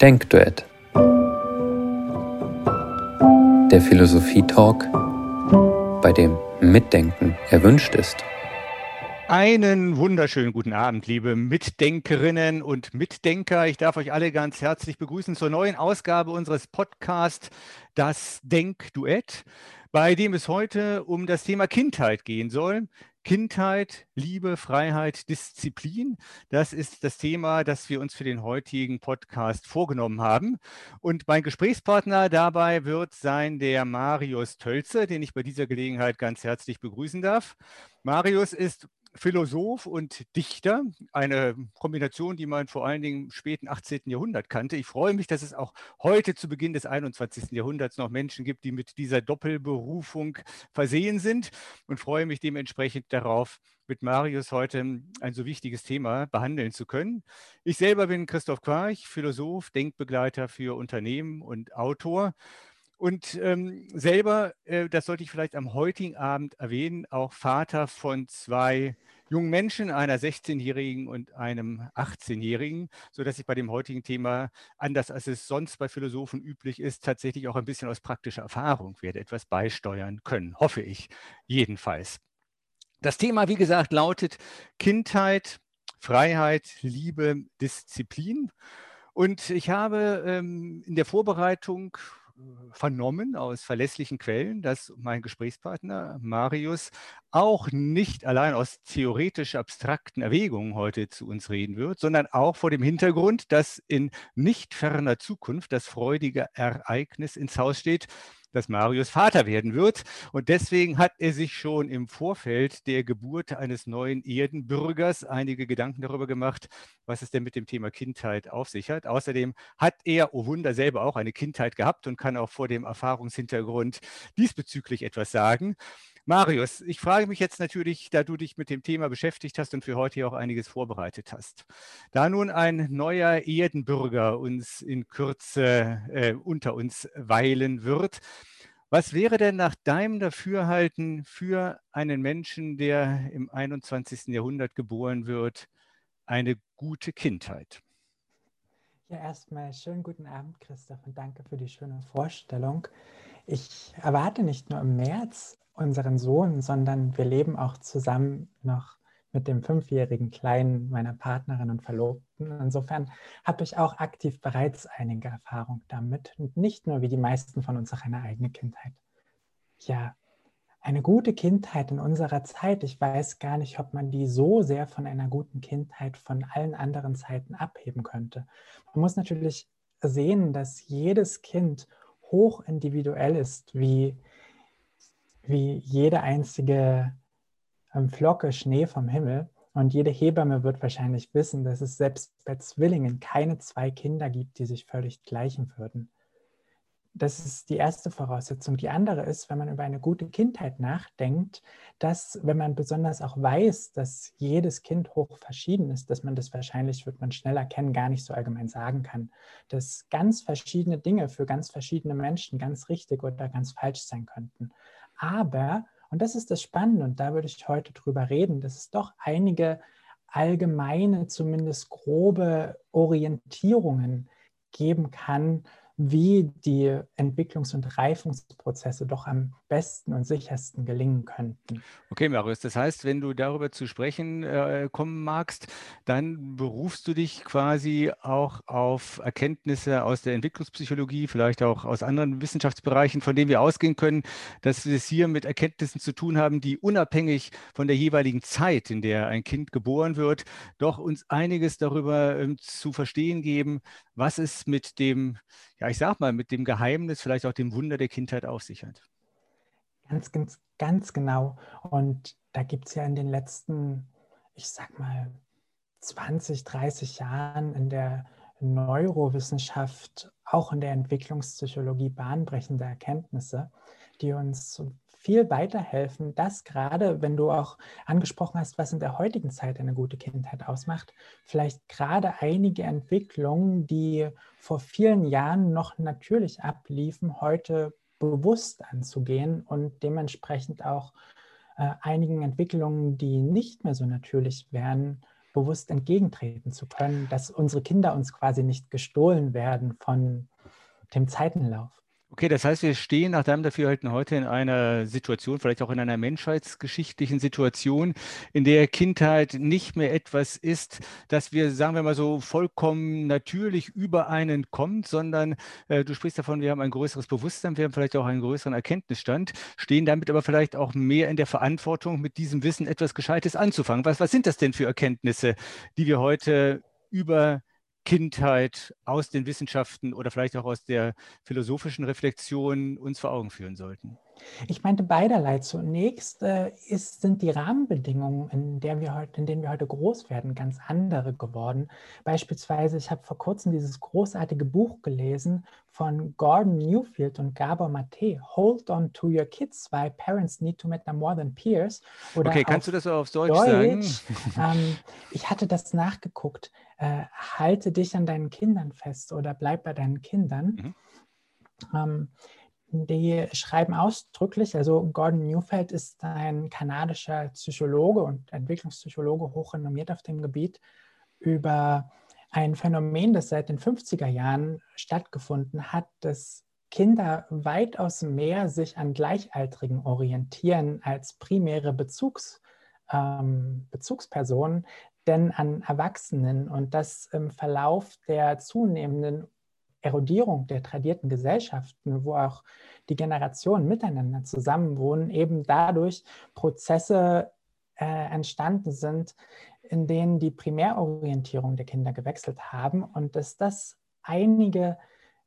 Denkduett. Der Philosophie-Talk, bei dem Mitdenken erwünscht ist. Einen wunderschönen guten Abend, liebe Mitdenkerinnen und Mitdenker. Ich darf euch alle ganz herzlich begrüßen zur neuen Ausgabe unseres Podcasts Das Denkduett, bei dem es heute um das Thema Kindheit gehen soll. Kindheit, Liebe, Freiheit, Disziplin. Das ist das Thema, das wir uns für den heutigen Podcast vorgenommen haben. Und mein Gesprächspartner dabei wird sein der Marius Tölze, den ich bei dieser Gelegenheit ganz herzlich begrüßen darf. Marius ist Philosoph und Dichter, eine Kombination, die man vor allen Dingen im späten 18. Jahrhundert kannte. Ich freue mich, dass es auch heute zu Beginn des 21. Jahrhunderts noch Menschen gibt, die mit dieser Doppelberufung versehen sind und freue mich dementsprechend darauf, mit Marius heute ein so wichtiges Thema behandeln zu können. Ich selber bin Christoph Quarch, Philosoph, Denkbegleiter für Unternehmen und Autor. Und ähm, selber, äh, das sollte ich vielleicht am heutigen Abend erwähnen, auch Vater von zwei jungen Menschen, einer 16-Jährigen und einem 18-Jährigen, sodass ich bei dem heutigen Thema, anders als es sonst bei Philosophen üblich ist, tatsächlich auch ein bisschen aus praktischer Erfahrung werde etwas beisteuern können, hoffe ich jedenfalls. Das Thema, wie gesagt, lautet Kindheit, Freiheit, Liebe, Disziplin. Und ich habe ähm, in der Vorbereitung vernommen aus verlässlichen Quellen, dass mein Gesprächspartner Marius auch nicht allein aus theoretisch abstrakten Erwägungen heute zu uns reden wird, sondern auch vor dem Hintergrund, dass in nicht ferner Zukunft das freudige Ereignis ins Haus steht, dass Marius Vater werden wird. Und deswegen hat er sich schon im Vorfeld der Geburt eines neuen Erdenbürgers einige Gedanken darüber gemacht, was es denn mit dem Thema Kindheit auf sich hat. Außerdem hat er, oh Wunder, selber auch eine Kindheit gehabt und kann auch vor dem Erfahrungshintergrund diesbezüglich etwas sagen. Marius, ich frage mich jetzt natürlich, da du dich mit dem Thema beschäftigt hast und für heute auch einiges vorbereitet hast. Da nun ein neuer Erdenbürger uns in Kürze äh, unter uns weilen wird, was wäre denn nach deinem Dafürhalten für einen Menschen, der im 21. Jahrhundert geboren wird, eine gute Kindheit? Ja, erstmal schönen guten Abend, Christoph, und danke für die schöne Vorstellung. Ich erwarte nicht nur im März unseren Sohn, sondern wir leben auch zusammen noch mit dem fünfjährigen Kleinen meiner Partnerin und Verlobten. Insofern habe ich auch aktiv bereits einige Erfahrung damit und nicht nur wie die meisten von uns auch eine eigene Kindheit. Ja, eine gute Kindheit in unserer Zeit, ich weiß gar nicht, ob man die so sehr von einer guten Kindheit von allen anderen Zeiten abheben könnte. Man muss natürlich sehen, dass jedes Kind hoch individuell ist, wie wie jede einzige ähm, Flocke Schnee vom Himmel. Und jede Hebamme wird wahrscheinlich wissen, dass es selbst bei Zwillingen keine zwei Kinder gibt, die sich völlig gleichen würden. Das ist die erste Voraussetzung. Die andere ist, wenn man über eine gute Kindheit nachdenkt, dass, wenn man besonders auch weiß, dass jedes Kind hoch verschieden ist, dass man das wahrscheinlich, wird man schnell erkennen, gar nicht so allgemein sagen kann. Dass ganz verschiedene Dinge für ganz verschiedene Menschen ganz richtig oder ganz falsch sein könnten. Aber, und das ist das Spannende, und da würde ich heute drüber reden, dass es doch einige allgemeine, zumindest grobe Orientierungen geben kann, wie die Entwicklungs- und Reifungsprozesse doch am besten und sichersten gelingen könnten. Okay, Marius, das heißt, wenn du darüber zu sprechen äh, kommen magst, dann berufst du dich quasi auch auf Erkenntnisse aus der Entwicklungspsychologie, vielleicht auch aus anderen Wissenschaftsbereichen, von denen wir ausgehen können, dass wir es hier mit Erkenntnissen zu tun haben, die unabhängig von der jeweiligen Zeit, in der ein Kind geboren wird, doch uns einiges darüber ähm, zu verstehen geben, was es mit dem, ja, ich sag mal, mit dem Geheimnis, vielleicht auch dem Wunder der Kindheit auf sich hat. Ganz, ganz, ganz genau. Und da gibt es ja in den letzten, ich sag mal, 20, 30 Jahren in der Neurowissenschaft, auch in der Entwicklungspsychologie bahnbrechende Erkenntnisse, die uns viel weiterhelfen, dass gerade, wenn du auch angesprochen hast, was in der heutigen Zeit eine gute Kindheit ausmacht, vielleicht gerade einige Entwicklungen, die vor vielen Jahren noch natürlich abliefen, heute bewusst anzugehen und dementsprechend auch äh, einigen Entwicklungen, die nicht mehr so natürlich wären, bewusst entgegentreten zu können, dass unsere Kinder uns quasi nicht gestohlen werden von dem Zeitenlauf. Okay, das heißt, wir stehen nach deinem Dafürhalten heute in einer Situation, vielleicht auch in einer menschheitsgeschichtlichen Situation, in der Kindheit nicht mehr etwas ist, das wir, sagen wir mal so, vollkommen natürlich über einen kommt, sondern äh, du sprichst davon, wir haben ein größeres Bewusstsein, wir haben vielleicht auch einen größeren Erkenntnisstand, stehen damit aber vielleicht auch mehr in der Verantwortung, mit diesem Wissen etwas Gescheites anzufangen. Was, was sind das denn für Erkenntnisse, die wir heute über Kindheit aus den Wissenschaften oder vielleicht auch aus der philosophischen Reflexion uns vor Augen führen sollten? Ich meinte beiderlei. Zunächst äh, ist, sind die Rahmenbedingungen, in, der wir heute, in denen wir heute groß werden, ganz andere geworden. Beispielsweise, ich habe vor kurzem dieses großartige Buch gelesen von Gordon Newfield und Gabor Mate, Hold on to your kids, why parents need to matter more than peers. Oder okay, kannst du das auf Deutsch, Deutsch sagen? Ähm, ich hatte das nachgeguckt. Äh, halte dich an deinen Kindern fest oder bleib bei deinen Kindern. Mhm. Ähm, die schreiben ausdrücklich, also Gordon Newfeld ist ein kanadischer Psychologe und Entwicklungspsychologe, hochrenommiert auf dem Gebiet, über ein Phänomen, das seit den 50er Jahren stattgefunden hat, dass Kinder weitaus mehr sich an Gleichaltrigen orientieren als primäre Bezugs, ähm, Bezugspersonen, denn an Erwachsenen. Und das im Verlauf der zunehmenden Erodierung der tradierten Gesellschaften, wo auch die Generationen miteinander zusammenwohnen, eben dadurch Prozesse äh, entstanden sind, in denen die Primärorientierung der Kinder gewechselt haben und dass das einige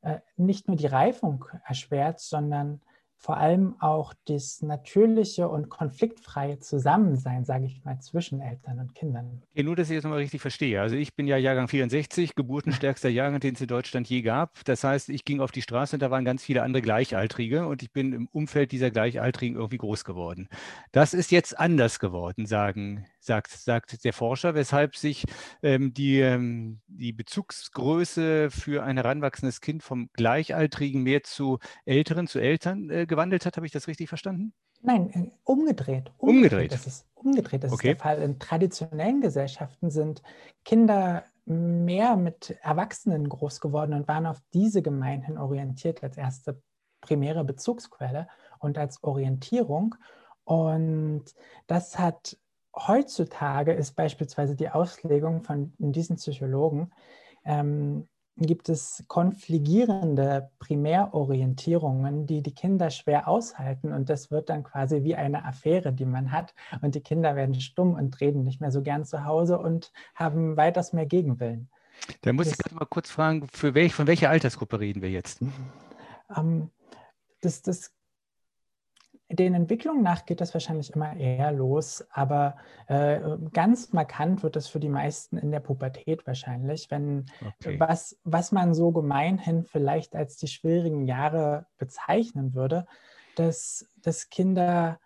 äh, nicht nur die Reifung erschwert, sondern vor allem auch das natürliche und konfliktfreie Zusammensein, sage ich mal, zwischen Eltern und Kindern. Okay, nur, dass ich das nochmal richtig verstehe. Also ich bin ja Jahrgang 64, geburtenstärkster Jahrgang, den es in Deutschland je gab. Das heißt, ich ging auf die Straße und da waren ganz viele andere Gleichaltrige und ich bin im Umfeld dieser Gleichaltrigen irgendwie groß geworden. Das ist jetzt anders geworden, sagen sagt, sagt der Forscher, weshalb sich ähm, die, ähm, die Bezugsgröße für ein heranwachsendes Kind vom Gleichaltrigen mehr zu Älteren, zu Eltern äh, gewandelt hat. Habe ich das richtig verstanden? Nein, äh, umgedreht. Umgedreht. umgedreht. Das ist umgedreht. Das okay. ist der Fall. In traditionellen Gesellschaften sind Kinder mehr mit Erwachsenen groß geworden und waren auf diese gemeinhin orientiert als erste primäre Bezugsquelle und als Orientierung. Und das hat heutzutage ist beispielsweise die Auslegung von diesen Psychologen, ähm, gibt es konfligierende Primärorientierungen, die die Kinder schwer aushalten. Und das wird dann quasi wie eine Affäre, die man hat. Und die Kinder werden stumm und reden nicht mehr so gern zu Hause und haben weitaus mehr Gegenwillen. Da muss das, ich gerade mal kurz fragen, für welch, von welcher Altersgruppe reden wir jetzt? Ähm, das, das den Entwicklungen nach geht das wahrscheinlich immer eher los, aber äh, ganz markant wird das für die meisten in der Pubertät wahrscheinlich, wenn okay. was, was man so gemeinhin vielleicht als die schwierigen Jahre bezeichnen würde, dass, dass Kinder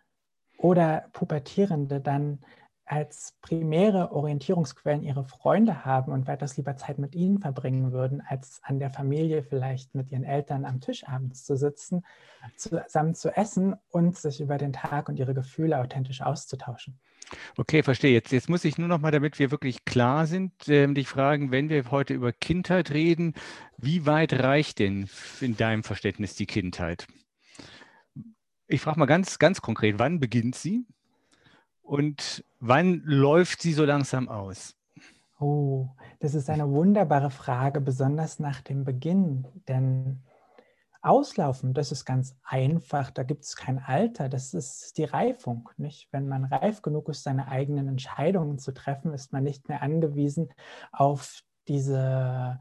oder Pubertierende dann als primäre Orientierungsquellen ihre Freunde haben und weitaus lieber Zeit mit ihnen verbringen würden, als an der Familie vielleicht mit ihren Eltern am Tisch abends zu sitzen, zusammen zu essen und sich über den Tag und ihre Gefühle authentisch auszutauschen. Okay, verstehe. Jetzt, jetzt muss ich nur noch mal, damit wir wirklich klar sind, äh, dich fragen, wenn wir heute über Kindheit reden, wie weit reicht denn in deinem Verständnis die Kindheit? Ich frage mal ganz, ganz konkret, wann beginnt sie? Und wann läuft sie so langsam aus? Oh, das ist eine wunderbare Frage, besonders nach dem Beginn. Denn Auslaufen, das ist ganz einfach, da gibt es kein Alter, das ist die Reifung. Nicht? Wenn man reif genug ist, seine eigenen Entscheidungen zu treffen, ist man nicht mehr angewiesen auf diese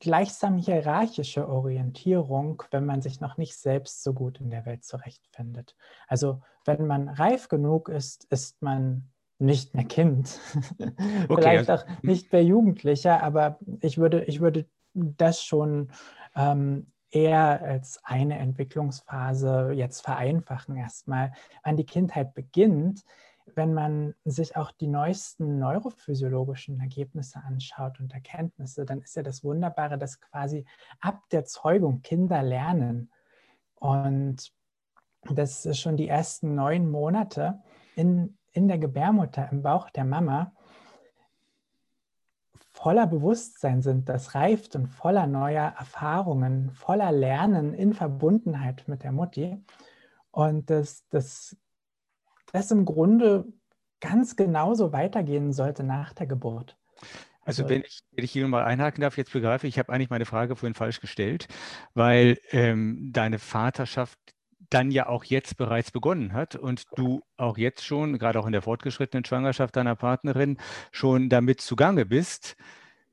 gleichsam hierarchische Orientierung, wenn man sich noch nicht selbst so gut in der Welt zurechtfindet. Also wenn man reif genug ist, ist man nicht mehr Kind. Okay. Vielleicht also auch nicht mehr Jugendlicher, aber ich würde, ich würde das schon ähm, eher als eine Entwicklungsphase jetzt vereinfachen erstmal. Wann die Kindheit beginnt, wenn man sich auch die neuesten neurophysiologischen Ergebnisse anschaut und Erkenntnisse, dann ist ja das Wunderbare, dass quasi ab der Zeugung Kinder lernen. Und das ist schon die ersten neun Monate in, in der Gebärmutter, im Bauch der Mama, voller Bewusstsein sind, das reift und voller neuer Erfahrungen, voller Lernen in Verbundenheit mit der Mutti. Und dass das, das im Grunde ganz genauso weitergehen sollte nach der Geburt. Also, also wenn ich, wenn ich hier mal einhaken darf, jetzt begreife ich, ich habe eigentlich meine Frage vorhin falsch gestellt, weil ähm, deine Vaterschaft dann ja auch jetzt bereits begonnen hat und du auch jetzt schon, gerade auch in der fortgeschrittenen Schwangerschaft deiner Partnerin, schon damit zugange bist,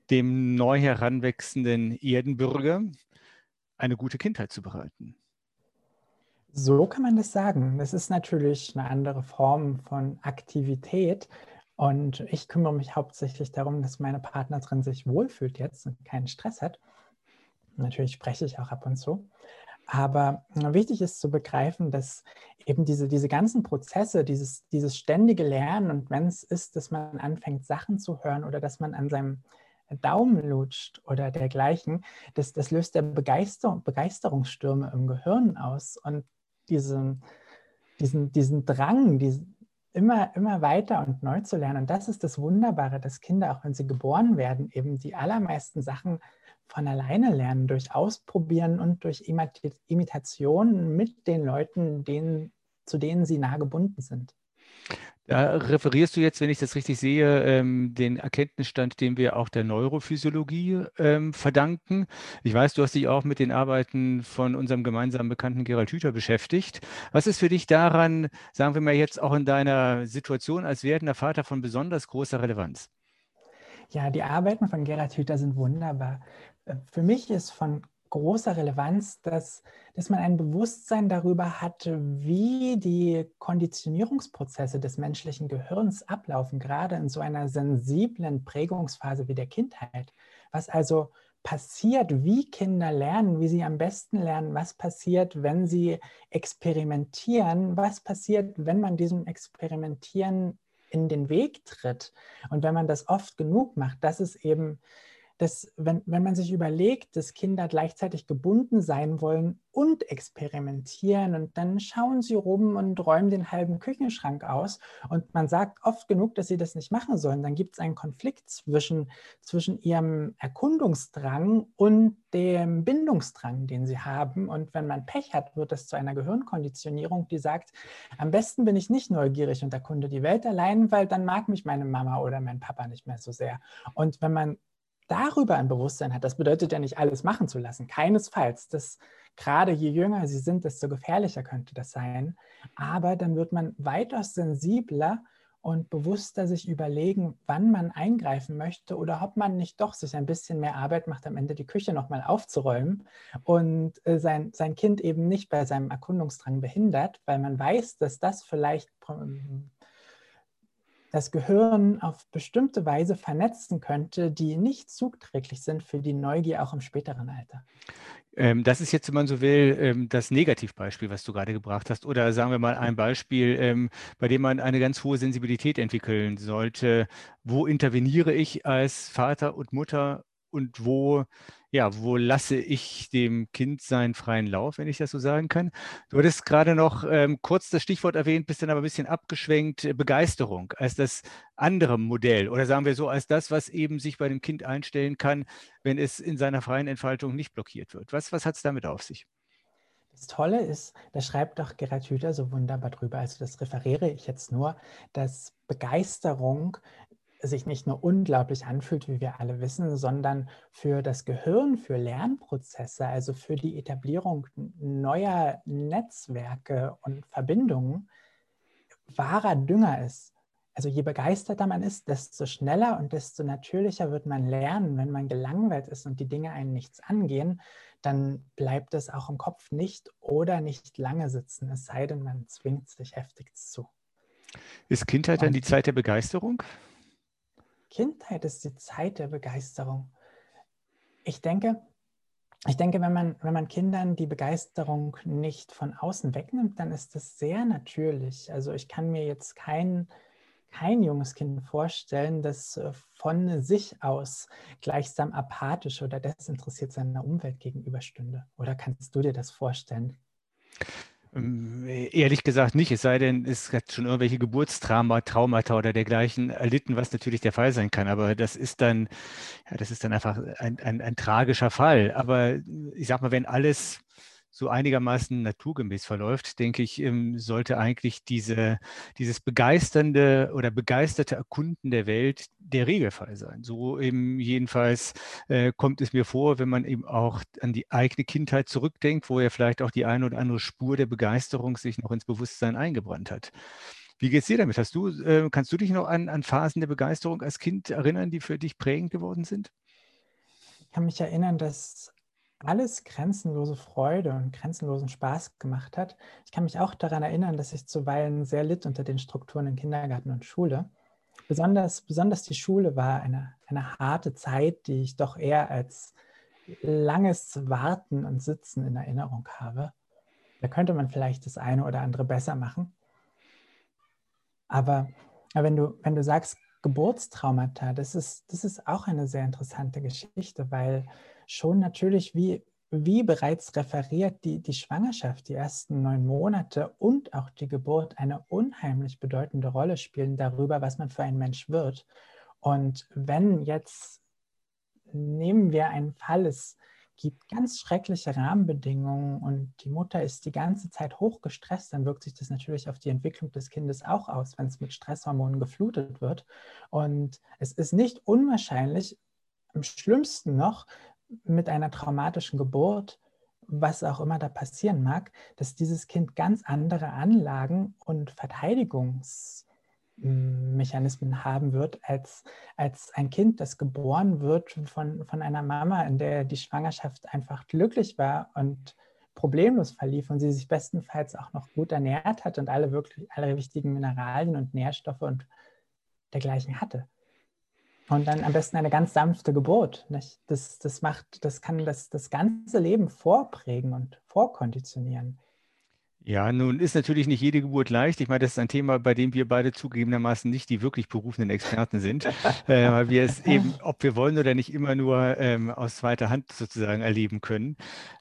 dem neu heranwachsenden Erdenbürger eine gute Kindheit zu bereiten. So kann man das sagen. Das ist natürlich eine andere Form von Aktivität. Und ich kümmere mich hauptsächlich darum, dass meine Partnerin sich wohlfühlt jetzt und keinen Stress hat. Natürlich spreche ich auch ab und zu. Aber wichtig ist zu begreifen, dass eben diese, diese ganzen Prozesse, dieses, dieses ständige Lernen und wenn es ist, dass man anfängt, Sachen zu hören oder dass man an seinem Daumen lutscht oder dergleichen, das, das löst ja Begeister, Begeisterungsstürme im Gehirn aus und diesen, diesen, diesen Drang, diesen, immer, immer weiter und neu zu lernen. Und das ist das Wunderbare, dass Kinder, auch wenn sie geboren werden, eben die allermeisten Sachen von alleine lernen, durch Ausprobieren und durch Imitation mit den Leuten, denen, zu denen sie nah gebunden sind. Da referierst du jetzt, wenn ich das richtig sehe, ähm, den Erkenntnisstand, den wir auch der Neurophysiologie ähm, verdanken. Ich weiß, du hast dich auch mit den Arbeiten von unserem gemeinsamen Bekannten Gerald Hüther beschäftigt. Was ist für dich daran, sagen wir mal jetzt auch in deiner Situation als werdender Vater von besonders großer Relevanz? Ja, die Arbeiten von Gerald Hüther sind wunderbar. Für mich ist von großer Relevanz, dass, dass man ein Bewusstsein darüber hat, wie die Konditionierungsprozesse des menschlichen Gehirns ablaufen, gerade in so einer sensiblen Prägungsphase wie der Kindheit. Was also passiert, wie Kinder lernen, wie sie am besten lernen, was passiert, wenn sie experimentieren, was passiert, wenn man diesem Experimentieren in den Weg tritt. Und wenn man das oft genug macht, das ist eben dass wenn, wenn man sich überlegt, dass Kinder gleichzeitig gebunden sein wollen und experimentieren und dann schauen sie rum und räumen den halben Küchenschrank aus und man sagt oft genug, dass sie das nicht machen sollen, dann gibt es einen Konflikt zwischen, zwischen ihrem Erkundungsdrang und dem Bindungsdrang, den sie haben. Und wenn man Pech hat, wird es zu einer Gehirnkonditionierung, die sagt, am besten bin ich nicht neugierig und erkunde die Welt allein, weil dann mag mich meine Mama oder mein Papa nicht mehr so sehr. Und wenn man darüber ein Bewusstsein hat, das bedeutet ja nicht alles machen zu lassen, keinesfalls. Das, gerade je jünger sie sind, desto gefährlicher könnte das sein. Aber dann wird man weitaus sensibler und bewusster sich überlegen, wann man eingreifen möchte oder ob man nicht doch sich ein bisschen mehr Arbeit macht, am Ende die Küche nochmal aufzuräumen und äh, sein, sein Kind eben nicht bei seinem Erkundungsdrang behindert, weil man weiß, dass das vielleicht das Gehirn auf bestimmte Weise vernetzen könnte, die nicht zugträglich sind für die Neugier auch im späteren Alter. Ähm, das ist jetzt, wenn man so will, ähm, das Negativbeispiel, was du gerade gebracht hast. Oder sagen wir mal ein Beispiel, ähm, bei dem man eine ganz hohe Sensibilität entwickeln sollte. Wo interveniere ich als Vater und Mutter und wo, ja, wo lasse ich dem Kind seinen freien Lauf, wenn ich das so sagen kann. Du hattest gerade noch ähm, kurz das Stichwort erwähnt, bist dann aber ein bisschen abgeschwenkt, äh, Begeisterung als das andere Modell oder sagen wir so, als das, was eben sich bei dem Kind einstellen kann, wenn es in seiner freien Entfaltung nicht blockiert wird. Was, was hat es damit auf sich? Das Tolle ist, da schreibt doch Gerhard Hüther so wunderbar drüber, also das referiere ich jetzt nur, dass Begeisterung sich nicht nur unglaublich anfühlt, wie wir alle wissen, sondern für das Gehirn, für Lernprozesse, also für die Etablierung neuer Netzwerke und Verbindungen wahrer Dünger ist. Also je begeisterter man ist, desto schneller und desto natürlicher wird man lernen. Wenn man gelangweilt ist und die Dinge einen nichts angehen, dann bleibt es auch im Kopf nicht oder nicht lange sitzen, es sei denn, man zwingt sich heftig zu. Ist Kindheit dann die Zeit der Begeisterung? Kindheit ist die Zeit der Begeisterung. Ich denke, ich denke, wenn man, wenn man Kindern die Begeisterung nicht von außen wegnimmt, dann ist das sehr natürlich. Also ich kann mir jetzt kein, kein junges Kind vorstellen, das äh, von sich aus gleichsam apathisch oder desinteressiert seiner Umwelt gegenüberstünde. Oder kannst du dir das vorstellen? Ähm, ehrlich gesagt nicht, es sei denn, es hat schon irgendwelche Geburtstraumata oder dergleichen erlitten, was natürlich der Fall sein kann. Aber das ist dann, ja, das ist dann einfach ein, ein, ein tragischer Fall. Aber ich sag mal, wenn alles so einigermaßen naturgemäß verläuft, denke ich, ähm, sollte eigentlich diese, dieses begeisternde oder begeisterte Erkunden der Welt der Regelfall sein. So eben jedenfalls äh, kommt es mir vor, wenn man eben auch an die eigene Kindheit zurückdenkt, wo ja vielleicht auch die eine oder andere Spur der Begeisterung sich noch ins Bewusstsein eingebrannt hat. Wie geht es dir damit? Hast du, äh, kannst du dich noch an, an Phasen der Begeisterung als Kind erinnern, die für dich prägend geworden sind? Ich kann mich erinnern, dass alles grenzenlose Freude und grenzenlosen Spaß gemacht hat. Ich kann mich auch daran erinnern, dass ich zuweilen sehr litt unter den Strukturen in Kindergarten und Schule. Besonders, besonders die Schule war eine, eine harte Zeit, die ich doch eher als langes Warten und Sitzen in Erinnerung habe. Da könnte man vielleicht das eine oder andere besser machen. Aber, wenn, du, wenn du sagst Geburtstraumata, das ist, das ist auch eine sehr interessante Geschichte, weil schon natürlich, wie, wie bereits referiert, die, die Schwangerschaft, die ersten neun Monate und auch die Geburt eine unheimlich bedeutende Rolle spielen darüber, was man für ein Mensch wird. Und wenn jetzt, nehmen wir einen Fall, es gibt ganz schreckliche Rahmenbedingungen und die Mutter ist die ganze Zeit hochgestresst, dann wirkt sich das natürlich auf die Entwicklung des Kindes auch aus, wenn es mit Stresshormonen geflutet wird. Und es ist nicht unwahrscheinlich, am schlimmsten noch, mit einer traumatischen Geburt, was auch immer da passieren mag, dass dieses Kind ganz andere Anlagen und Verteidigungsmechanismen haben wird als, als ein Kind, das geboren wird von, von einer Mama, in der die Schwangerschaft einfach glücklich war und problemlos verlief und sie sich bestenfalls auch noch gut ernährt hat und alle wirklich alle wichtigen Mineralien und Nährstoffe und dergleichen hatte. Und dann am besten eine ganz sanfte Geburt. Nicht? Das, das, macht, das kann das, das ganze Leben vorprägen und vorkonditionieren. Ja, nun ist natürlich nicht jede Geburt leicht. Ich meine, das ist ein Thema, bei dem wir beide zugegebenermaßen nicht die wirklich berufenen Experten sind, äh, weil wir es eben, ob wir wollen oder nicht, immer nur ähm, aus zweiter Hand sozusagen erleben können.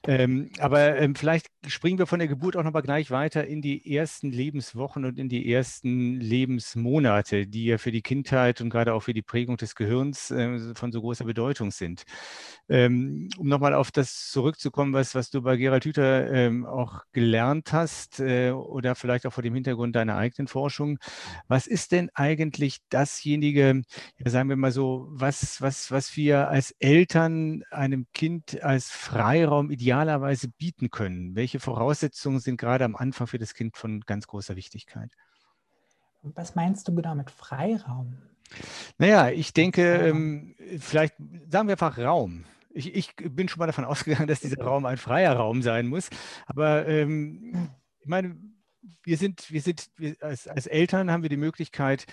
Ähm, aber ähm, vielleicht springen wir von der Geburt auch nochmal gleich weiter in die ersten Lebenswochen und in die ersten Lebensmonate, die ja für die Kindheit und gerade auch für die Prägung des Gehirns äh, von so großer Bedeutung sind. Ähm, um nochmal auf das zurückzukommen, was, was du bei Gerald Hüther ähm, auch gelernt hast äh, oder vielleicht auch vor dem Hintergrund deiner eigenen Forschung. Was ist denn eigentlich dasjenige, ja, sagen wir mal so, was, was, was wir als Eltern einem Kind als Freiraum idealerweise bieten können? Welche Voraussetzungen sind gerade am Anfang für das Kind von ganz großer Wichtigkeit? Was meinst du genau mit Freiraum? Naja, ich denke, ähm, vielleicht sagen wir einfach Raum ich, ich, bin schon mal davon ausgegangen, dass dieser Raum ein freier Raum sein muss. Aber ähm, ich meine, wir sind, wir sind wir als, als Eltern haben wir die Möglichkeit,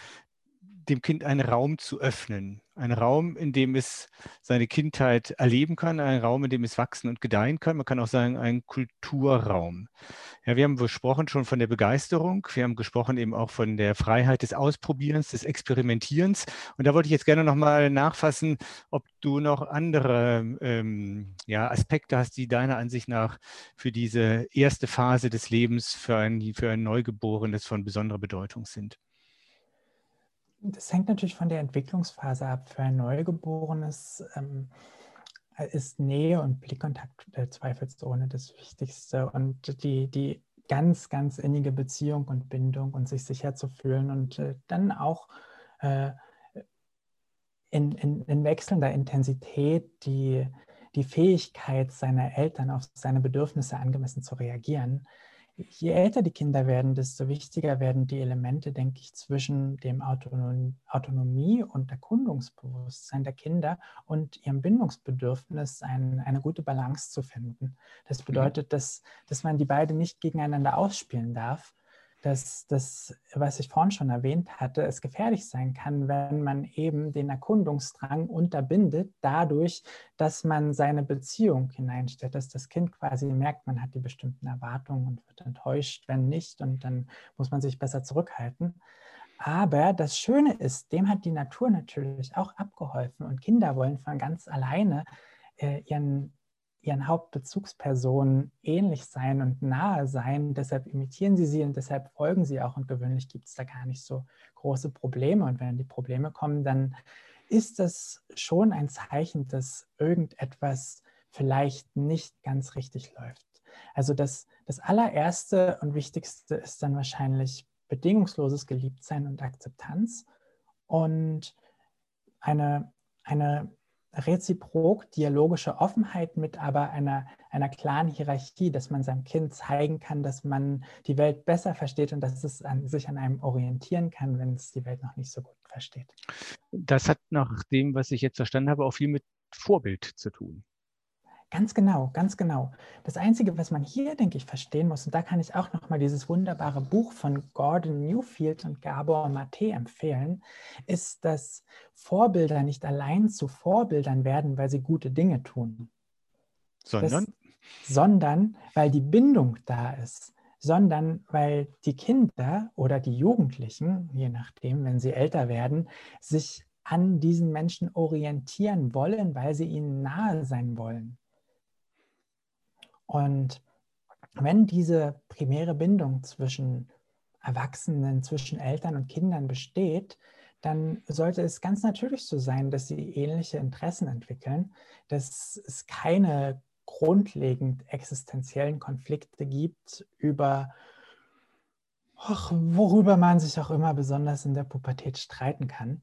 dem Kind einen Raum zu öffnen. Ein Raum, in dem es seine Kindheit erleben kann, ein Raum, in dem es wachsen und gedeihen kann. Man kann auch sagen, ein Kulturraum. Ja, wir haben gesprochen schon von der Begeisterung. Wir haben gesprochen eben auch von der Freiheit des Ausprobierens, des Experimentierens. Und da wollte ich jetzt gerne nochmal nachfassen, ob du noch andere ähm, ja, Aspekte hast, die deiner Ansicht nach für diese erste Phase des Lebens für ein, für ein Neugeborenes von besonderer Bedeutung sind. Das hängt natürlich von der Entwicklungsphase ab. Für ein Neugeborenes ähm, ist Nähe und Blickkontakt äh, zweifelsohne das Wichtigste und die, die ganz, ganz innige Beziehung und Bindung und sich sicher zu fühlen und äh, dann auch äh, in, in, in, wechselnder Intensität die, die Fähigkeit seiner Eltern auf seine Bedürfnisse angemessen zu reagieren je älter die Kinder werden, desto wichtiger werden die Elemente, denke ich, zwischen dem Autonom Autonomie und Erkundungsbewusstsein der Kinder und ihrem Bindungsbedürfnis ein, eine gute Balance zu finden. Das mhm. bedeutet, dass, dass man die beiden nicht gegeneinander ausspielen darf, dass das, was ich vorhin schon erwähnt hatte, es gefährlich sein kann, wenn man eben den Erkundungsdrang unterbindet, dadurch, dass man seine Beziehung hineinstellt, dass das Kind quasi merkt, man hat die bestimmten Erwartungen und wird enttäuscht, wenn nicht, und dann muss man sich besser zurückhalten. Aber das Schöne ist, dem hat die Natur natürlich auch abgeholfen und Kinder wollen von ganz alleine äh, ihren ihren Hauptbezugspersonen ähnlich sein und nahe sein. Deshalb imitieren sie sie und deshalb folgen sie auch. Und gewöhnlich gibt es da gar nicht so große Probleme. Und wenn die Probleme kommen, dann ist das schon ein Zeichen, dass irgendetwas vielleicht nicht ganz richtig läuft. Also das, das allererste und wichtigste ist dann wahrscheinlich bedingungsloses Geliebtsein und Akzeptanz und eine, eine reziprok dialogische Offenheit mit aber einer, einer klaren Hierarchie, dass man seinem Kind zeigen kann, dass man die Welt besser versteht und dass es an, sich an einem orientieren kann, wenn es die Welt noch nicht so gut versteht. Das hat nach dem, was ich jetzt verstanden habe, auch viel mit Vorbild zu tun. Ganz genau, ganz genau. Das Einzige, was man hier, denke ich, verstehen muss, und da kann ich auch nochmal dieses wunderbare Buch von Gordon Newfield und Gabor Mate empfehlen, ist, dass Vorbilder nicht allein zu Vorbildern werden, weil sie gute Dinge tun. Sondern? Das, sondern weil die Bindung da ist. Sondern weil die Kinder oder die Jugendlichen, je nachdem, wenn sie älter werden, sich an diesen Menschen orientieren wollen, weil sie ihnen nahe sein wollen. Und wenn diese primäre Bindung zwischen Erwachsenen, zwischen Eltern und Kindern besteht, dann sollte es ganz natürlich so sein, dass sie ähnliche Interessen entwickeln, dass es keine grundlegend existenziellen Konflikte gibt über och, worüber man sich auch immer besonders in der Pubertät streiten kann.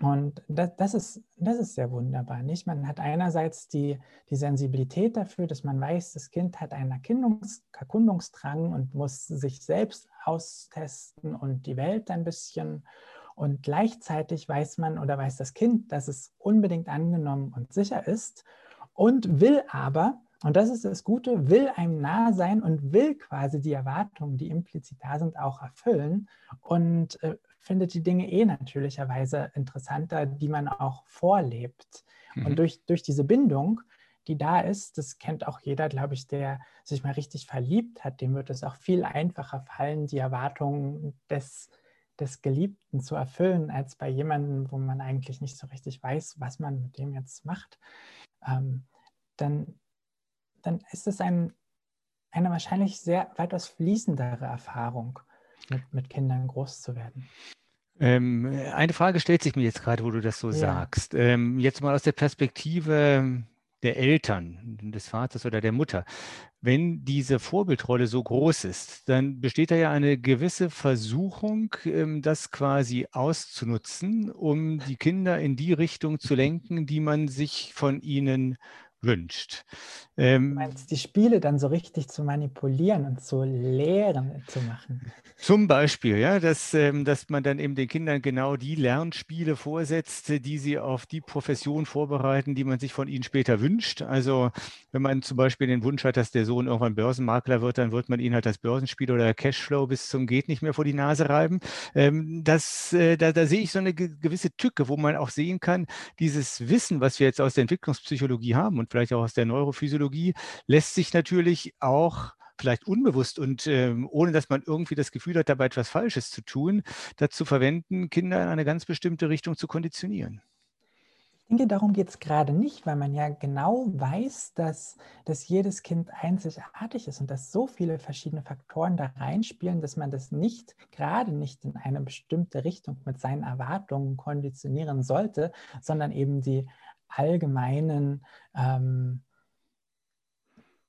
Und das, das, ist, das ist sehr wunderbar. Nicht? Man hat einerseits die, die Sensibilität dafür, dass man weiß, das Kind hat einen Erkundungs, Erkundungsdrang und muss sich selbst austesten und die Welt ein bisschen. Und gleichzeitig weiß man oder weiß das Kind, dass es unbedingt angenommen und sicher ist und will aber, und das ist das Gute, will einem nahe sein und will quasi die Erwartungen, die implizit da sind, auch erfüllen und äh, findet die Dinge eh natürlicherweise interessanter, die man auch vorlebt. Mhm. Und durch, durch diese Bindung, die da ist, das kennt auch jeder, glaube ich, der sich mal richtig verliebt hat, dem wird es auch viel einfacher fallen, die Erwartungen des, des Geliebten zu erfüllen, als bei jemandem, wo man eigentlich nicht so richtig weiß, was man mit dem jetzt macht. Ähm, dann, dann ist es ein, eine wahrscheinlich sehr weitaus fließendere Erfahrung mit, mit Kindern groß zu werden. Ähm, eine Frage stellt sich mir jetzt gerade, wo du das so ja. sagst. Ähm, jetzt mal aus der Perspektive der Eltern, des Vaters oder der Mutter. Wenn diese Vorbildrolle so groß ist, dann besteht da ja eine gewisse Versuchung, ähm, das quasi auszunutzen, um die Kinder in die Richtung zu lenken, die man sich von ihnen wünscht. Ähm, du meinst, die Spiele dann so richtig zu manipulieren und zu lehren zu machen? Zum Beispiel, ja, dass, ähm, dass man dann eben den Kindern genau die Lernspiele vorsetzt, die sie auf die Profession vorbereiten, die man sich von ihnen später wünscht. Also wenn man zum Beispiel den Wunsch hat, dass der Sohn irgendwann Börsenmakler wird, dann wird man ihn halt das Börsenspiel oder Cashflow bis zum Geht nicht mehr vor die Nase reiben. Ähm, das, äh, da, da sehe ich so eine gewisse Tücke, wo man auch sehen kann, dieses Wissen, was wir jetzt aus der Entwicklungspsychologie haben und vielleicht auch aus der Neurophysiologie, lässt sich natürlich auch vielleicht unbewusst und ähm, ohne dass man irgendwie das Gefühl hat, dabei etwas Falsches zu tun, dazu verwenden, Kinder in eine ganz bestimmte Richtung zu konditionieren. Ich denke, darum geht es gerade nicht, weil man ja genau weiß, dass, dass jedes Kind einzigartig ist und dass so viele verschiedene Faktoren da reinspielen, dass man das nicht, gerade nicht in eine bestimmte Richtung mit seinen Erwartungen konditionieren sollte, sondern eben die allgemeinen, ähm,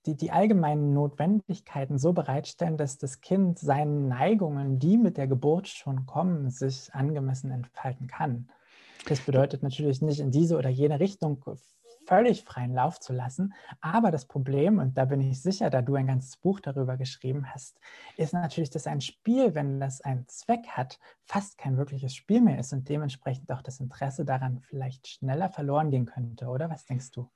die, die allgemeinen Notwendigkeiten so bereitstellen, dass das Kind seinen Neigungen, die mit der Geburt schon kommen, sich angemessen entfalten kann. Das bedeutet natürlich nicht in diese oder jene Richtung völlig freien Lauf zu lassen. Aber das Problem, und da bin ich sicher, da du ein ganzes Buch darüber geschrieben hast, ist natürlich, dass ein Spiel, wenn das einen Zweck hat, fast kein wirkliches Spiel mehr ist und dementsprechend auch das Interesse daran vielleicht schneller verloren gehen könnte, oder? Was denkst du?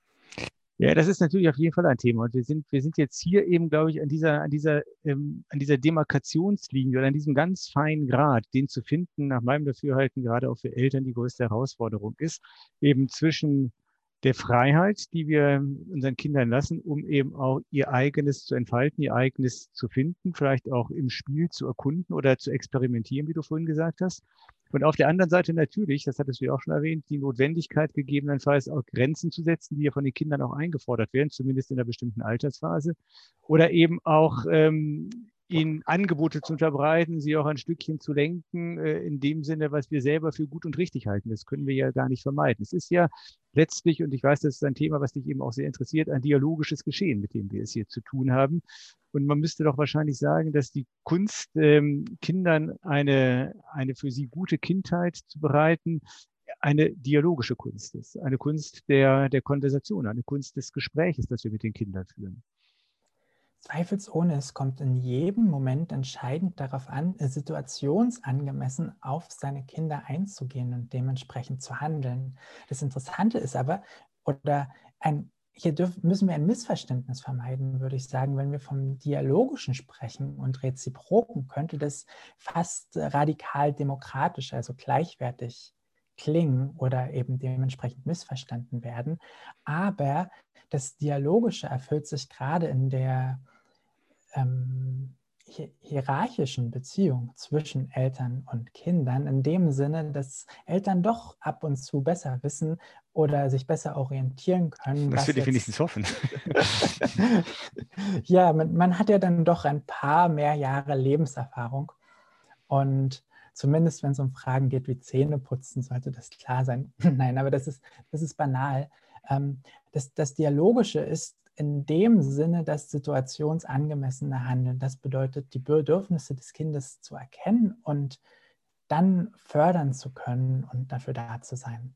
Ja, das ist natürlich auf jeden Fall ein Thema. Und wir sind, wir sind jetzt hier eben, glaube ich, an dieser, an dieser, ähm, an dieser Demarkationslinie oder an diesem ganz feinen Grad, den zu finden, nach meinem Dafürhalten, gerade auch für Eltern die größte Herausforderung ist, eben zwischen der Freiheit, die wir unseren Kindern lassen, um eben auch ihr eigenes zu entfalten, ihr eigenes zu finden, vielleicht auch im Spiel zu erkunden oder zu experimentieren, wie du vorhin gesagt hast. Und auf der anderen Seite natürlich, das hattest du ja auch schon erwähnt, die Notwendigkeit gegebenenfalls auch Grenzen zu setzen, die ja von den Kindern auch eingefordert werden, zumindest in einer bestimmten Altersphase. Oder eben auch ähm, ihnen Angebote zu unterbreiten, sie auch ein Stückchen zu lenken, äh, in dem Sinne, was wir selber für gut und richtig halten. Das können wir ja gar nicht vermeiden. Es ist ja letztlich, und ich weiß, das ist ein Thema, was dich eben auch sehr interessiert, ein dialogisches Geschehen, mit dem wir es hier zu tun haben. Und man müsste doch wahrscheinlich sagen, dass die Kunst, ähm, Kindern eine, eine für sie gute Kindheit zu bereiten, eine dialogische Kunst ist, eine Kunst der, der Konversation, eine Kunst des Gespräches, das wir mit den Kindern führen. Zweifelsohne, es kommt in jedem Moment entscheidend darauf an, situationsangemessen auf seine Kinder einzugehen und dementsprechend zu handeln. Das Interessante ist aber, oder ein, hier dürfen, müssen wir ein Missverständnis vermeiden, würde ich sagen. Wenn wir vom Dialogischen sprechen und Reziproken, könnte das fast radikal demokratisch, also gleichwertig klingen oder eben dementsprechend missverstanden werden. Aber das Dialogische erfüllt sich gerade in der ähm, hierarchischen Beziehung zwischen Eltern und Kindern, in dem Sinne, dass Eltern doch ab und zu besser wissen oder sich besser orientieren können. Das würde ich wenigstens hoffen. ja, man, man, hat ja dann doch ein paar mehr Jahre Lebenserfahrung und zumindest wenn es um Fragen geht wie Zähne putzen, sollte das klar sein. Nein, aber das ist, das ist banal. Ähm, das, das Dialogische ist in dem Sinne das situationsangemessene Handeln. Das bedeutet, die Bedürfnisse des Kindes zu erkennen und dann fördern zu können und dafür da zu sein.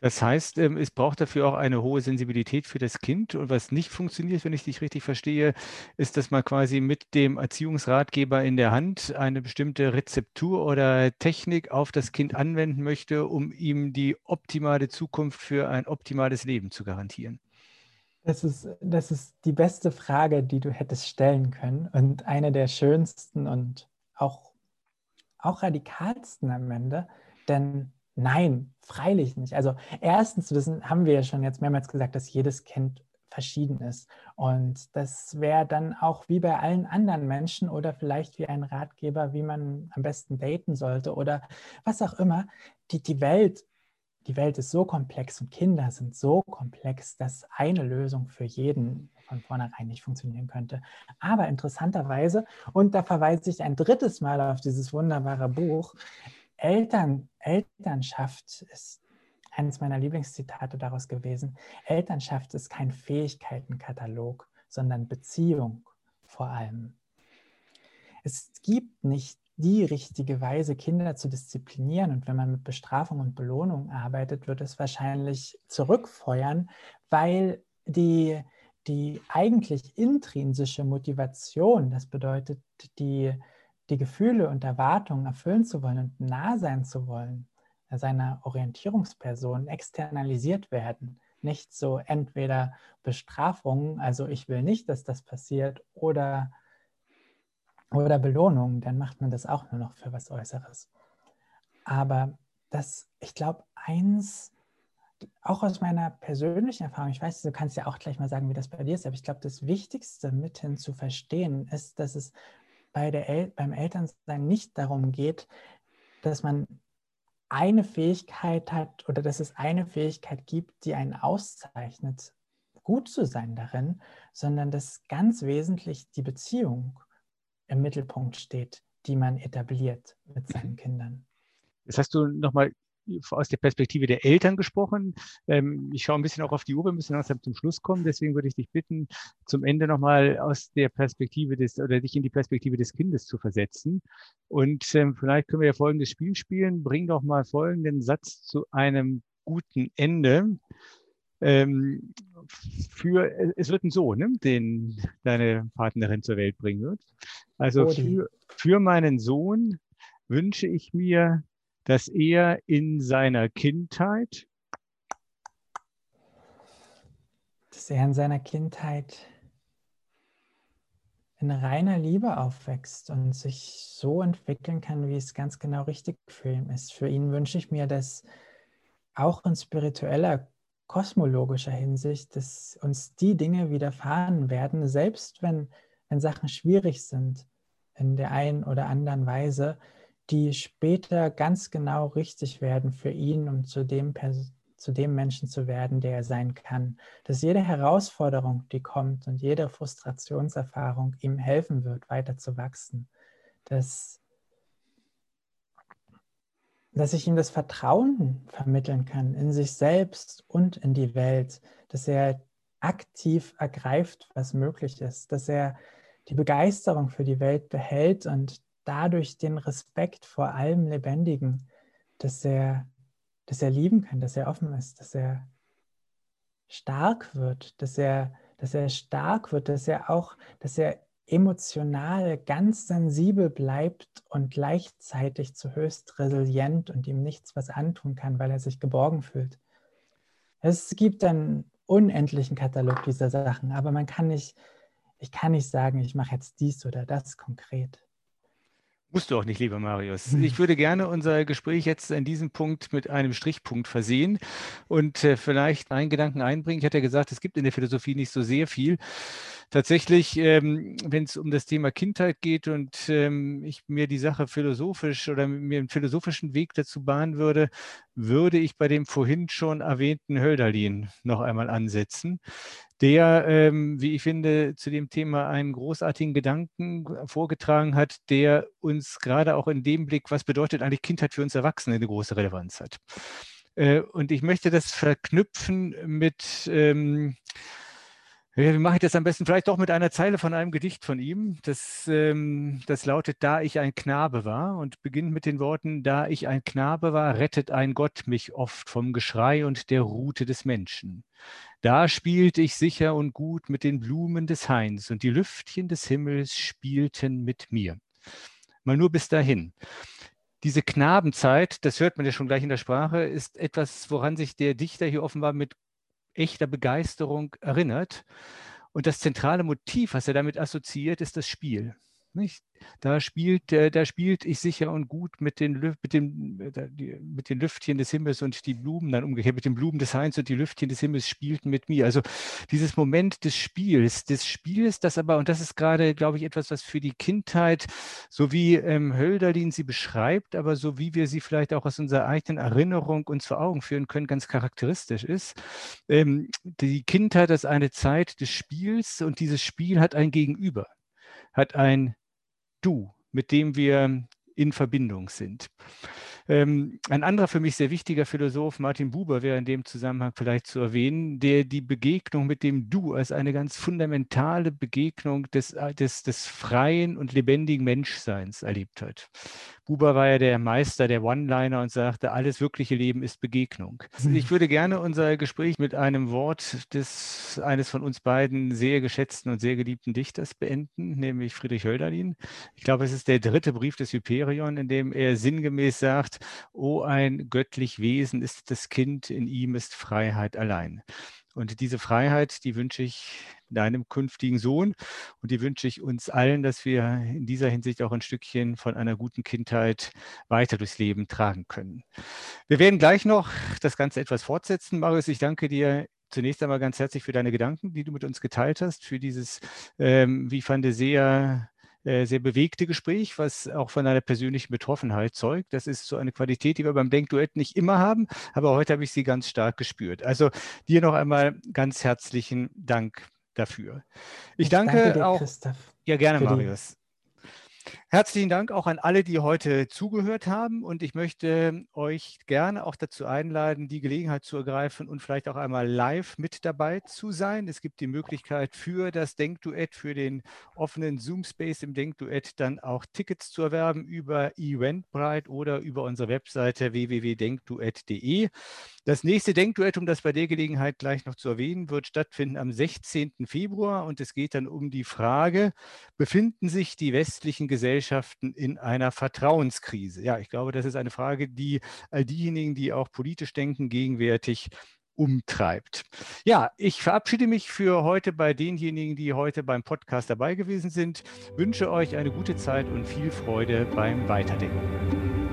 Das heißt, ähm, es braucht dafür auch eine hohe Sensibilität für das Kind. Und was nicht funktioniert, wenn ich dich richtig verstehe, ist, dass man quasi mit dem Erziehungsratgeber in der Hand eine bestimmte Rezeptur oder Technik auf das Kind anwenden möchte, um ihm die optimale Zukunft für ein optimales Leben zu garantieren. Das ist, das ist die beste Frage, die du hättest stellen können und eine der schönsten und auch, auch radikalsten am Ende. Denn nein, freilich nicht. Also erstens, das haben wir ja schon jetzt mehrmals gesagt, dass jedes Kind verschieden ist. Und das wäre dann auch wie bei allen anderen Menschen oder vielleicht wie ein Ratgeber, wie man am besten daten sollte oder was auch immer. Die, die Welt die Welt ist so komplex und Kinder sind so komplex, dass eine Lösung für jeden von vornherein nicht funktionieren könnte. Aber interessanterweise, und da verweise ich ein drittes Mal auf dieses wunderbare Buch, Eltern, Elternschaft ist eines meiner Lieblingszitate daraus gewesen. Elternschaft ist kein Fähigkeitenkatalog, sondern Beziehung vor allem. Es gibt nicht die richtige Weise, Kinder zu disziplinieren. Und wenn man mit Bestrafung und Belohnung arbeitet, wird es wahrscheinlich zurückfeuern, weil die, die eigentlich intrinsische Motivation, das bedeutet die, die Gefühle und Erwartungen erfüllen zu wollen und nah sein zu wollen, seiner Orientierungsperson externalisiert werden. Nicht so entweder Bestrafungen, also ich will nicht, dass das passiert, oder oder Belohnung, dann macht man das auch nur noch für was Äußeres. Aber das, ich glaube, eins, auch aus meiner persönlichen Erfahrung, ich weiß, du kannst ja auch gleich mal sagen, wie das bei dir ist, aber ich glaube, das Wichtigste mithin zu verstehen ist, dass es bei der El beim Elternsein nicht darum geht, dass man eine Fähigkeit hat oder dass es eine Fähigkeit gibt, die einen auszeichnet, gut zu sein darin, sondern dass ganz wesentlich die Beziehung im Mittelpunkt steht, die man etabliert mit seinen mhm. Kindern. Jetzt hast du nochmal aus der Perspektive der Eltern gesprochen. Ähm, ich schaue ein bisschen auch auf die Uhr, wir müssen langsam zum Schluss kommen. Deswegen würde ich dich bitten, zum Ende nochmal aus der Perspektive des oder dich in die Perspektive des Kindes zu versetzen. Und ähm, vielleicht können wir ja folgendes Spiel spielen. Bring doch mal folgenden Satz zu einem guten Ende ähm, für, es wird ein Sohn, ne, den deine Partnerin zur Welt bringen wird. Also für, für meinen Sohn wünsche ich mir, dass er in seiner Kindheit, dass er in seiner Kindheit in reiner Liebe aufwächst und sich so entwickeln kann, wie es ganz genau richtig für ihn ist. Für ihn wünsche ich mir, dass auch in spiritueller kosmologischer Hinsicht, dass uns die Dinge widerfahren werden, selbst wenn, wenn Sachen schwierig sind in der einen oder anderen Weise, die später ganz genau richtig werden für ihn, um zu dem, zu dem Menschen zu werden, der er sein kann. Dass jede Herausforderung, die kommt und jede Frustrationserfahrung ihm helfen wird, weiter zu wachsen. Dass, dass ich ihm das Vertrauen vermitteln kann in sich selbst und in die Welt, dass er aktiv ergreift, was möglich ist, dass er die Begeisterung für die Welt behält und dadurch den Respekt vor allem Lebendigen, dass er, dass er lieben kann, dass er offen ist, dass er stark wird, dass er, dass er stark wird, dass er auch, dass er emotional ganz sensibel bleibt und gleichzeitig zu höchst resilient und ihm nichts was antun kann, weil er sich geborgen fühlt. Es gibt einen unendlichen Katalog dieser Sachen, aber man kann nicht, ich kann nicht sagen, ich mache jetzt dies oder das konkret. Musst du auch nicht, lieber Marius. Hm. Ich würde gerne unser Gespräch jetzt an diesem Punkt mit einem Strichpunkt versehen und äh, vielleicht einen Gedanken einbringen. Ich hatte ja gesagt, es gibt in der Philosophie nicht so sehr viel. Tatsächlich, ähm, wenn es um das Thema Kindheit geht und ähm, ich mir die Sache philosophisch oder mir einen philosophischen Weg dazu bahnen würde, würde ich bei dem vorhin schon erwähnten Hölderlin noch einmal ansetzen der, ähm, wie ich finde, zu dem Thema einen großartigen Gedanken vorgetragen hat, der uns gerade auch in dem Blick, was bedeutet eigentlich Kindheit für uns Erwachsene, eine große Relevanz hat. Äh, und ich möchte das verknüpfen mit, ähm, wie mache ich das am besten? Vielleicht doch mit einer Zeile von einem Gedicht von ihm. Das, ähm, das lautet, da ich ein Knabe war und beginnt mit den Worten, da ich ein Knabe war, rettet ein Gott mich oft vom Geschrei und der Rute des Menschen. Da spielte ich sicher und gut mit den Blumen des Hains und die Lüftchen des Himmels spielten mit mir. Mal nur bis dahin. Diese Knabenzeit, das hört man ja schon gleich in der Sprache, ist etwas, woran sich der Dichter hier offenbar mit echter Begeisterung erinnert. Und das zentrale Motiv, was er damit assoziiert, ist das Spiel. Nicht? Da spielt, äh, da spielt ich sicher und gut mit den, mit, den, äh, mit den Lüftchen des Himmels und die Blumen, dann umgekehrt mit den Blumen des Hains und die Lüftchen des Himmels spielten mit mir. Also dieses Moment des Spiels, des Spiels, das aber, und das ist gerade, glaube ich, etwas, was für die Kindheit, so wie ähm, Hölderlin sie beschreibt, aber so wie wir sie vielleicht auch aus unserer eigenen Erinnerung uns vor Augen führen können, ganz charakteristisch ist. Ähm, die Kindheit ist eine Zeit des Spiels und dieses Spiel hat ein Gegenüber, hat ein Du, mit dem wir in Verbindung sind. Ähm, ein anderer für mich sehr wichtiger Philosoph, Martin Buber, wäre in dem Zusammenhang vielleicht zu erwähnen, der die Begegnung mit dem Du als eine ganz fundamentale Begegnung des, äh, des, des freien und lebendigen Menschseins erlebt hat. Buber war ja der Meister der One-Liner und sagte, alles wirkliche Leben ist Begegnung. Mhm. Ich würde gerne unser Gespräch mit einem Wort des eines von uns beiden sehr geschätzten und sehr geliebten Dichters beenden, nämlich Friedrich Hölderlin. Ich glaube, es ist der dritte Brief des Hyperion, in dem er sinngemäß sagt, O ein göttlich Wesen ist das Kind, in ihm ist Freiheit allein. Und diese Freiheit, die wünsche ich deinem künftigen Sohn und die wünsche ich uns allen, dass wir in dieser Hinsicht auch ein Stückchen von einer guten Kindheit weiter durchs Leben tragen können. Wir werden gleich noch das Ganze etwas fortsetzen. Marius, ich danke dir zunächst einmal ganz herzlich für deine Gedanken, die du mit uns geteilt hast, für dieses, ähm, wie ich fand, sehr sehr bewegte Gespräch, was auch von einer persönlichen Betroffenheit zeugt. Das ist so eine Qualität, die wir beim Denkduett nicht immer haben, aber heute habe ich sie ganz stark gespürt. Also dir noch einmal ganz herzlichen Dank dafür. Ich, ich danke, danke dir, auch. Christoph, ja, gerne, Marius. Herzlichen Dank auch an alle, die heute zugehört haben. Und ich möchte euch gerne auch dazu einladen, die Gelegenheit zu ergreifen und vielleicht auch einmal live mit dabei zu sein. Es gibt die Möglichkeit für das Denkduett, für den offenen Zoom-Space im Denkduett dann auch Tickets zu erwerben über Eventbrite oder über unsere Webseite www.denkduett.de. Das nächste Denkduett, um das bei der Gelegenheit gleich noch zu erwähnen, wird stattfinden am 16. Februar. Und es geht dann um die Frage, befinden sich die westlichen Gesellschaften in einer Vertrauenskrise? Ja, ich glaube, das ist eine Frage, die all diejenigen, die auch politisch denken, gegenwärtig umtreibt. Ja, ich verabschiede mich für heute bei denjenigen, die heute beim Podcast dabei gewesen sind, wünsche euch eine gute Zeit und viel Freude beim Weiterdenken.